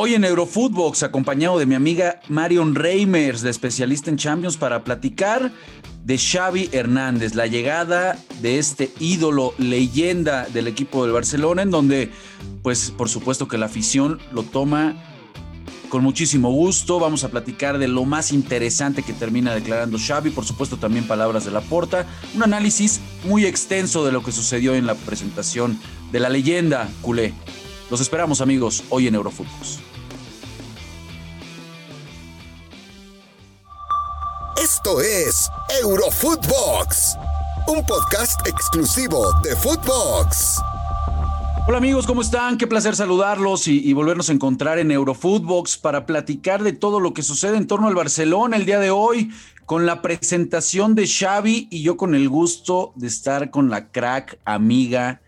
Hoy en Eurofootbox, acompañado de mi amiga Marion Reimers, de especialista en Champions, para platicar de Xavi Hernández, la llegada de este ídolo, leyenda del equipo del Barcelona, en donde, pues, por supuesto que la afición lo toma con muchísimo gusto. Vamos a platicar de lo más interesante que termina declarando Xavi, por supuesto también palabras de la porta, un análisis muy extenso de lo que sucedió en la presentación de la leyenda culé. Los esperamos amigos hoy en Eurofootbox. Esto es Eurofootbox, un podcast exclusivo de Footbox. Hola amigos, ¿cómo están? Qué placer saludarlos y, volvernos a encontrar en Eurofootbox para platicar de todo lo que sucede en torno al Barcelona el día de hoy, con la presentación de Xavi y yo con el gusto de estar con la crack amiga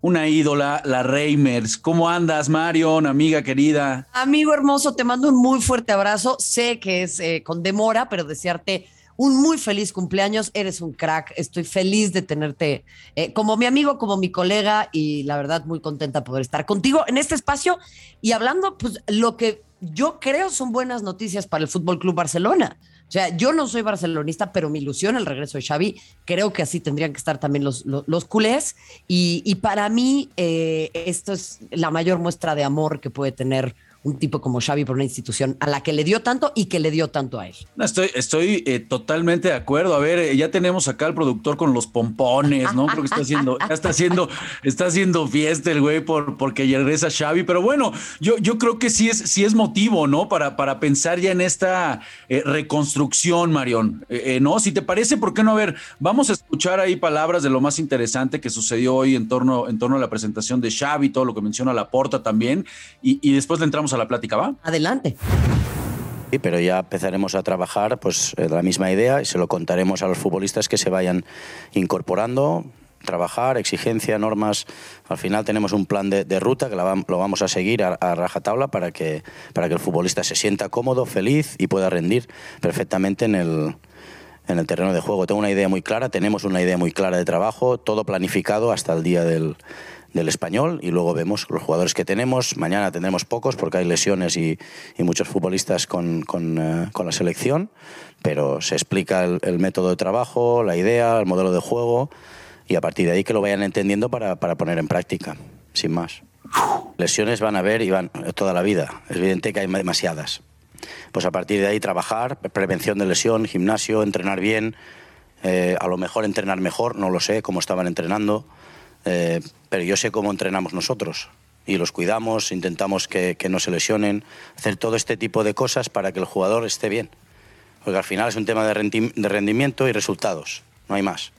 una ídola, la Reimers. ¿Cómo andas, Marion, amiga querida? Amigo hermoso, te mando un muy fuerte abrazo. Sé que es eh, con demora, pero desearte un muy feliz cumpleaños. Eres un crack. Estoy feliz de tenerte eh, como mi amigo, como mi colega y la verdad muy contenta de poder estar contigo en este espacio y hablando, pues lo que yo creo son buenas noticias para el Fútbol Club Barcelona. O sea, yo no soy barcelonista, pero mi ilusión el regreso de Xavi, creo que así tendrían que estar también los, los, culés. Y, para mí, eh, esto es la mayor muestra de amor que puede tener un tipo como Xavi por una institución a la que le dio tanto y que le dio tanto a él. estoy estoy eh, totalmente de acuerdo. A ver, eh, ya tenemos acá al productor con los pompones, ¿no? Creo que está haciendo, ya está haciendo, está haciendo fiesta el güey por, porque regresa Xavi. Pero bueno, yo, yo creo que sí es, sí es motivo, ¿no? Para, para pensar ya en esta eh, reconstrucción, Marión. ¿No? Si te parece, ¿por qué no? A ver, vamos a escuchar ahí palabras de lo más interesante que sucedió hoy en torno, en torno a la presentación de Xavi, todo lo que menciona Laporta también, y, y después le entramos a la plática, ¿va? Adelante. Sí, pero ya empezaremos a trabajar pues de la misma idea y se lo contaremos a los futbolistas que se vayan incorporando, trabajar, exigencia, normas. Al final tenemos un plan de, ruta que lo vamos a seguir a, rajatabla para que, para que el futbolista se sienta cómodo, feliz y pueda rendir perfectamente en el, en el terreno de juego. Tengo una idea muy clara, tenemos una idea muy clara de trabajo, todo planificado hasta el día del, del español y luego vemos los jugadores que tenemos. Mañana tendremos pocos porque hay lesiones y, muchos futbolistas con, eh, con, la selección, pero se explica el, método de trabajo, la idea, el modelo de juego y a partir de ahí que lo vayan entendiendo para, para poner en práctica, sin más. Lesiones van a haber y van toda la vida. Es evidente que hay demasiadas. Pues a partir de ahí trabajar, prevención de lesión, gimnasio, entrenar bien, eh, a lo mejor entrenar mejor, no lo sé, cómo estaban entrenando eh, pero yo sé cómo entrenamos nosotros y los cuidamos, intentamos que, no se lesionen, hacer todo este tipo de cosas para que el jugador esté bien. Porque al final es un tema de, rendimiento y resultados, no hay más.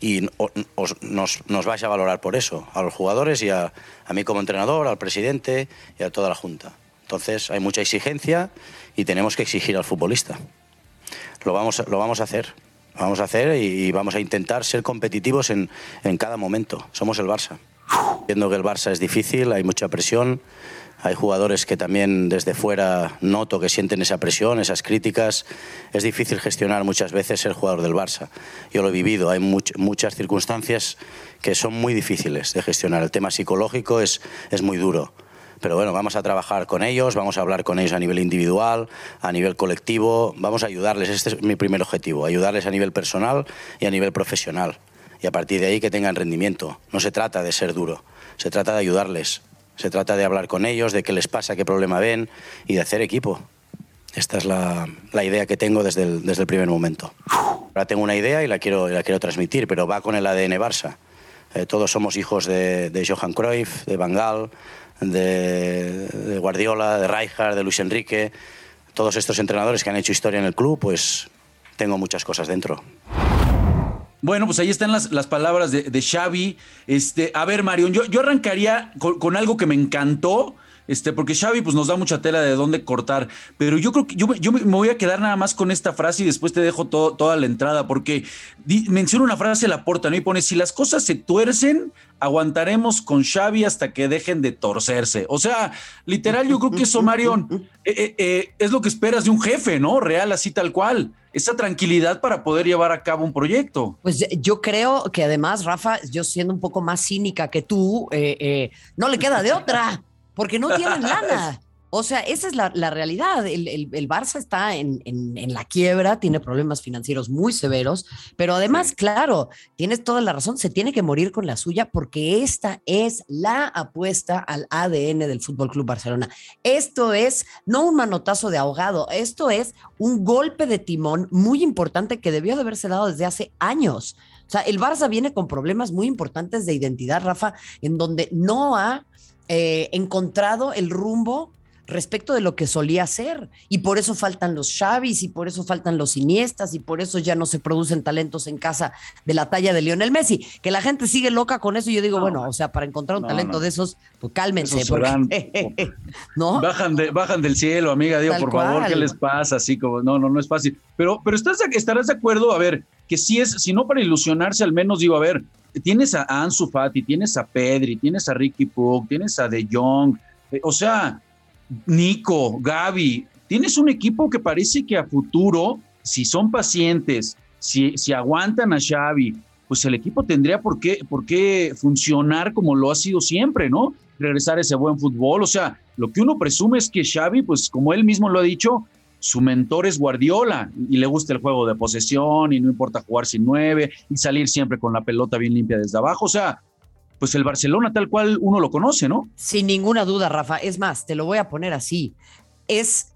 Y nos, nos vais a valorar por eso, a los jugadores y a, a mí como entrenador, al presidente y a toda la Junta. Entonces hay mucha exigencia y tenemos que exigir al futbolista. Lo vamos, lo vamos a hacer vamos a hacer y vamos a intentar ser competitivos en, en cada momento. Somos el Barça. Viendo que el Barça es difícil, hay mucha presión, hay jugadores que también desde fuera noto que sienten esa presión, esas críticas. Es difícil gestionar muchas veces ser jugador del Barça. Yo lo he vivido, hay muchas circunstancias que son muy difíciles de gestionar. El tema psicológico es, es muy duro. Pero bueno, vamos a trabajar con ellos, vamos a hablar con ellos a nivel individual, a nivel colectivo, vamos a ayudarles, este es mi primer objetivo, ayudarles a nivel personal y a nivel profesional. Y a partir de ahí que tengan rendimiento. No se trata de ser duro, se trata de ayudarles, se trata de hablar con ellos, de qué les pasa, qué problema ven y de hacer equipo. Esta es la, la idea que tengo desde el, desde el, primer momento. Ahora tengo una idea y la quiero, la quiero transmitir, pero va con el ADN Barça. Eh, todos somos hijos de, de Johan Cruyff, de Van Gaal, de, Guardiola, de Rijkaard, de Luis Enrique, todos estos entrenadores que han hecho historia en el club, pues tengo muchas cosas dentro. Bueno, pues ahí están las, las palabras de, de, Xavi. Este, a ver, Marion, yo, yo arrancaría con, algo que me encantó. Este, porque Xavi pues, nos da mucha tela de dónde cortar. Pero yo creo que yo, yo me voy a quedar nada más con esta frase y después te dejo toda la entrada, porque menciona una frase la porta, ¿no? Y pone: si las cosas se tuercen, aguantaremos con Xavi hasta que dejen de torcerse. O sea, literal, yo creo que eso, Marion, eh, eh, eh, es lo que esperas de un jefe, ¿no? Real, así tal cual. Esa tranquilidad para poder llevar a cabo un proyecto. Pues yo creo que además, Rafa, yo siendo un poco más cínica que tú, no le queda de otra, porque no tienen lana. O sea, esa es la, realidad. El, el, Barça está en, en, la quiebra, tiene problemas financieros muy severos, pero además, claro, tienes toda la razón, se tiene que morir con la suya porque esta es la apuesta al ADN del Fútbol Club Barcelona. Esto es no un manotazo de ahogado, esto es un golpe de timón muy importante que debió de haberse dado desde hace años. O sea, el Barça viene con problemas muy importantes de identidad, Rafa, en donde no ha eh, encontrado el rumbo respecto de lo que solía ser. Y por eso faltan los Xavis, y por eso faltan los Iniestas, y por eso ya no se producen talentos en casa de la talla de Lionel Messi. Que la gente sigue loca con eso. Y yo digo, bueno, o sea, para encontrar un talento de esos, pues cálmense. ¿no? Bajan, de, bajan del cielo, amiga. Digo, por favor, ¿qué les pasa? Así como, no, no, no es fácil. Pero, pero estás, estarás de acuerdo, a ver, que si es, si no para ilusionarse, al menos digo, a ver, tienes a Ansu Fati, tienes a Pedri, tienes a Ricky Pug, tienes a De Jong, eh, o sea, Nico, Gaby, tienes un equipo que parece que a futuro, si son pacientes, si, si aguantan a Xavi, pues el equipo tendría por qué, por qué funcionar como lo ha sido siempre, ¿no? Regresar ese buen fútbol. O sea, lo que uno presume es que Xavi, pues como él mismo lo ha dicho, su mentor es Guardiola y le gusta el juego de posesión y no importa jugar sin nueve y salir siempre con la pelota bien limpia desde abajo. O sea, pues el Barcelona tal cual uno lo conoce, ¿no? Sin ninguna duda, Rafa. Es más, te lo voy a poner así. Es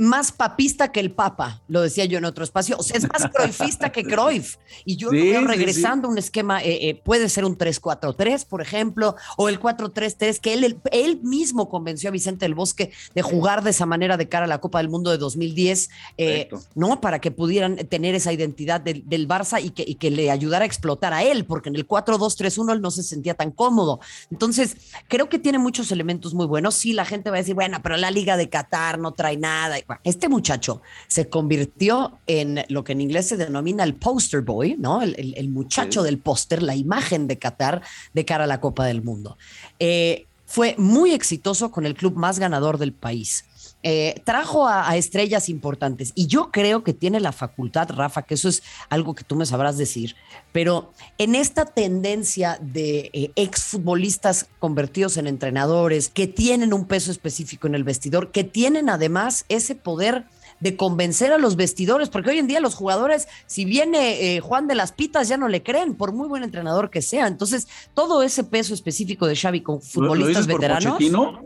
más papista que el Papa, lo decía yo en otro espacio, o sea, es más croifista que Cruyff. Y yo veo regresando a un esquema, eh, eh, puede ser un 3-4-3, por ejemplo, o el 4-3-3, que él, él, mismo convenció a Vicente del Bosque de jugar de esa manera de cara a la Copa del Mundo de 2010, eh, ¿no? Para que pudieran tener esa identidad del, Barça y que, y que, le ayudara a explotar a él, porque en el 4-2-3-1 él no se sentía tan cómodo. Entonces, creo que tiene muchos elementos muy buenos. Sí, la gente va a decir, bueno, pero la Liga de Qatar no trae nada este muchacho se convirtió en lo que en inglés se denomina el poster boy, ¿no? El, muchacho del póster, la imagen de Qatar de cara a la Copa del Mundo. Eh, fue muy exitoso con el club más ganador del país. Eh, trajo a, estrellas importantes. Y yo creo que tiene la facultad, Rafa, que eso es algo que tú me sabrás decir, pero en esta tendencia de eh, exfutbolistas convertidos en entrenadores, que tienen un peso específico en el vestidor, que tienen además ese poder de convencer a los vestidores, porque hoy en día los jugadores, si viene eh, Juan de las Pitas, ya no le creen, por muy buen entrenador que sea. Entonces, todo ese peso específico de Xavi con futbolistas veteranos,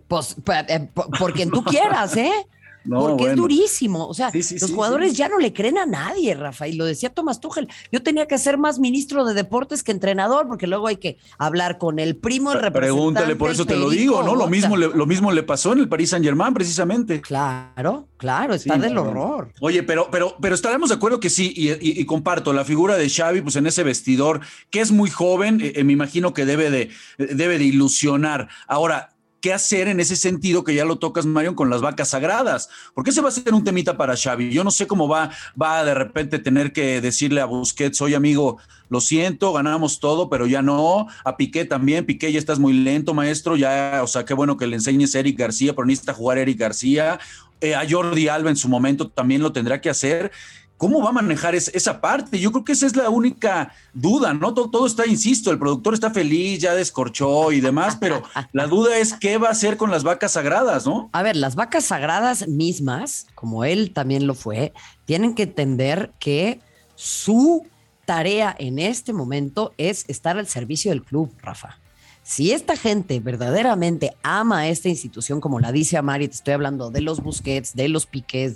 pues eh, por quien tú quieras, ¿eh? Porque es durísimo. O sea, los jugadores ya no le creen a nadie, Rafa. Y lo decía Tomás Tuchel. Yo tenía que ser más ministro de deportes que entrenador, porque luego hay que hablar con el primo, el representante. Pregúntale, por eso te lo digo, ¿no? Lo mismo, le, lo mismo le pasó en el Paris Saint Germain, precisamente. Claro, claro, está del horror. Oye, pero, pero, pero estaremos de acuerdo que sí, y, comparto la figura de Xavi, pues en ese vestidor, que es muy joven, eh, eh, me imagino que debe de, debe de ilusionar. Ahora, qué hacer en ese sentido que ya lo tocas, Marion, con las vacas sagradas. Porque ese va a ser un temita para Xavi. Yo no sé cómo va, va de repente tener que decirle a Busquets, oye amigo, lo siento, ganamos todo, pero ya no. A Piqué también, Piqué ya estás muy lento, maestro, ya, o sea, qué bueno que le enseñes a Eric García, pero necesita jugar Eric García. Eh, a Jordi Alba en su momento también lo tendrá que hacer. ¿Cómo va a manejar esa parte? Yo creo que esa es la única duda, ¿no? Todo, está, insisto, el productor está feliz, ya descorchó y demás, pero la duda es qué va a hacer con las vacas sagradas, ¿no? A ver, las vacas sagradas mismas, como él también lo fue, tienen que entender que su tarea en este momento es estar al servicio del club, Rafa. Si esta gente verdaderamente ama a esta institución, como la dice Amari, te estoy hablando de los Busquets, de los Piqués,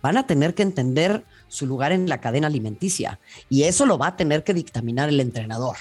van a tener que entender su lugar en la cadena alimenticia. Y eso lo va a tener que dictaminar el entrenador,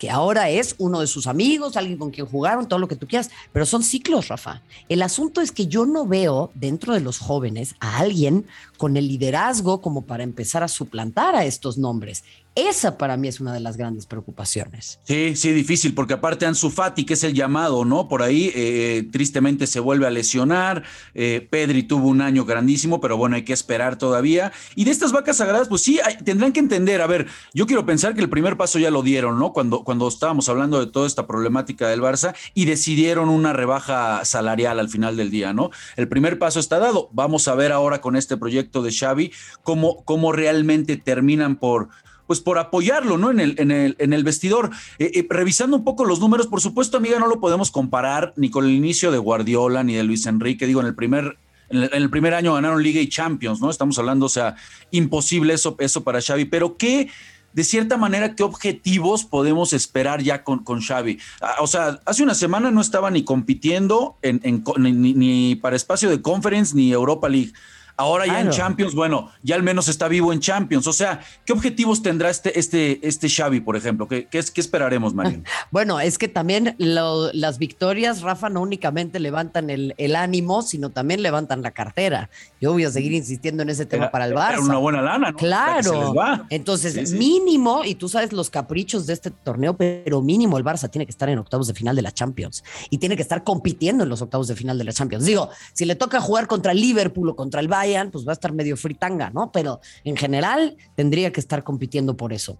que ahora es uno de sus amigos, alguien con quien jugaron, todo lo que tú quieras, pero son ciclos, Rafa. El asunto es que yo no veo dentro de los jóvenes a alguien con el liderazgo como para empezar a suplantar a estos nombres. Esa para mí es una de las grandes preocupaciones. Sí, sí, difícil, porque aparte Ansu Fati, que es el llamado, ¿no? Por ahí eh, tristemente se vuelve a lesionar. Eh, Pedri tuvo un año grandísimo, pero bueno, hay que esperar todavía. Y de estas vacas sagradas, pues sí, tendrán que entender. A ver, yo quiero pensar que el primer paso ya lo dieron, ¿no? Cuando, cuando estábamos hablando de toda esta problemática del Barça y decidieron una rebaja salarial al final del día, ¿no? El primer paso está dado. Vamos a ver ahora con este proyecto de Xavi cómo, cómo realmente terminan por pues por apoyarlo, ¿no? En el, en el, en el vestidor. Eh, eh, revisando un poco los números, por supuesto, amiga, no lo podemos comparar ni con el inicio de Guardiola ni de Luis Enrique. Digo, en el primer, en el, primer año ganaron Liga y Champions, ¿no? Estamos hablando, o sea, imposible eso, eso para Xavi. Pero qué de cierta manera, ¿qué objetivos podemos esperar ya con, con Xavi? Ah, o sea, hace una semana no estaba ni compitiendo en, ni, para espacio de conference ni Europa League. Ahora ya en Champions, bueno, ya al menos está vivo en Champions. O sea, ¿qué objetivos tendrá este, este, este Xavi, por ejemplo? ¿Qué, qué, qué esperaremos, Marín? Bueno, es que también las victorias, Rafa, no únicamente levantan el, ánimo, sino también levantan la cartera. Yo voy a seguir insistiendo en ese tema para el Barça. una buena lana, ¿no? Claro. Entonces, mínimo, y tú sabes los caprichos de este torneo, pero mínimo el Barça tiene que estar en octavos de final de la Champions y tiene que estar compitiendo en los octavos de final de la Champions. Digo, si le toca jugar contra el Liverpool o contra el Bayern, pues va a estar medio fritanga, ¿no? Pero en general tendría que estar compitiendo por eso.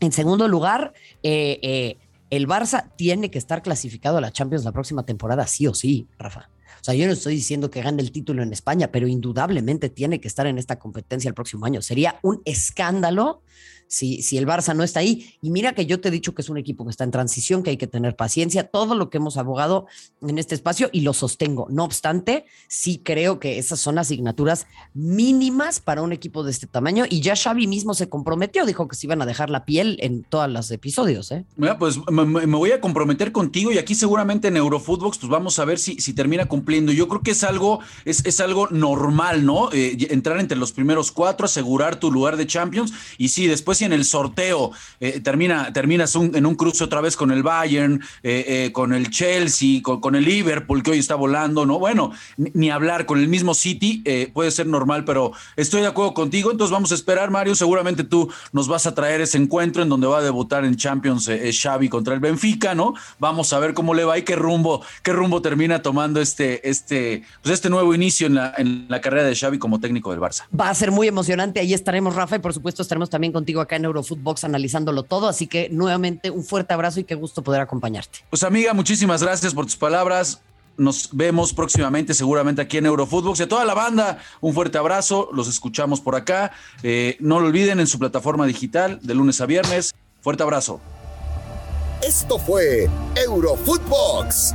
En segundo lugar, eh, eh, el Barça tiene que estar clasificado a la Champions la próxima temporada, sí o sí, Rafa. O sea, yo no estoy diciendo que gane el título en España, pero indudablemente tiene que estar en esta competencia el próximo año. Sería un escándalo si, si el Barça no está ahí. Y mira que yo te he dicho que es un equipo que está en transición, que hay que tener paciencia, todo lo que hemos abogado en este espacio y lo sostengo. No obstante, sí creo que esas son asignaturas mínimas para un equipo de este tamaño y ya Xavi mismo se comprometió, dijo que se iban a dejar la piel en todos los episodios. ¿eh? Mira, pues me, voy a comprometer contigo y aquí seguramente en Eurofootbox pues vamos a ver si, si termina Yo creo que es algo, es, es algo normal, ¿no? Eh, entrar entre los primeros cuatro, asegurar tu lugar de Champions y sí, después si en el sorteo eh, termina, terminas en un cruce otra vez con el Bayern, eh, con el Chelsea, con, el Liverpool que hoy está volando, ¿no? Bueno, ni, hablar con el mismo City puede ser normal, pero estoy de acuerdo contigo, entonces vamos a esperar, Mario, seguramente tú nos vas a traer ese encuentro en donde va a debutar en Champions Xavi contra el Benfica, ¿no? Vamos a ver cómo le va y qué rumbo, qué rumbo termina tomando este, este, pues este nuevo inicio en la, en la carrera de Xavi como técnico del Barça. Va a ser muy emocionante, ahí estaremos, Rafa, y por supuesto estaremos también contigo acá en Eurofootbox analizándolo todo. Así que nuevamente un fuerte abrazo y qué gusto poder acompañarte. Pues amiga, muchísimas gracias por tus palabras. Nos vemos próximamente, seguramente aquí en Eurofootbox. Y a toda la banda, un fuerte abrazo. Los escuchamos por acá. Eh, no lo olviden en su plataforma digital de lunes a viernes. Fuerte abrazo. Esto fue Eurofootbox,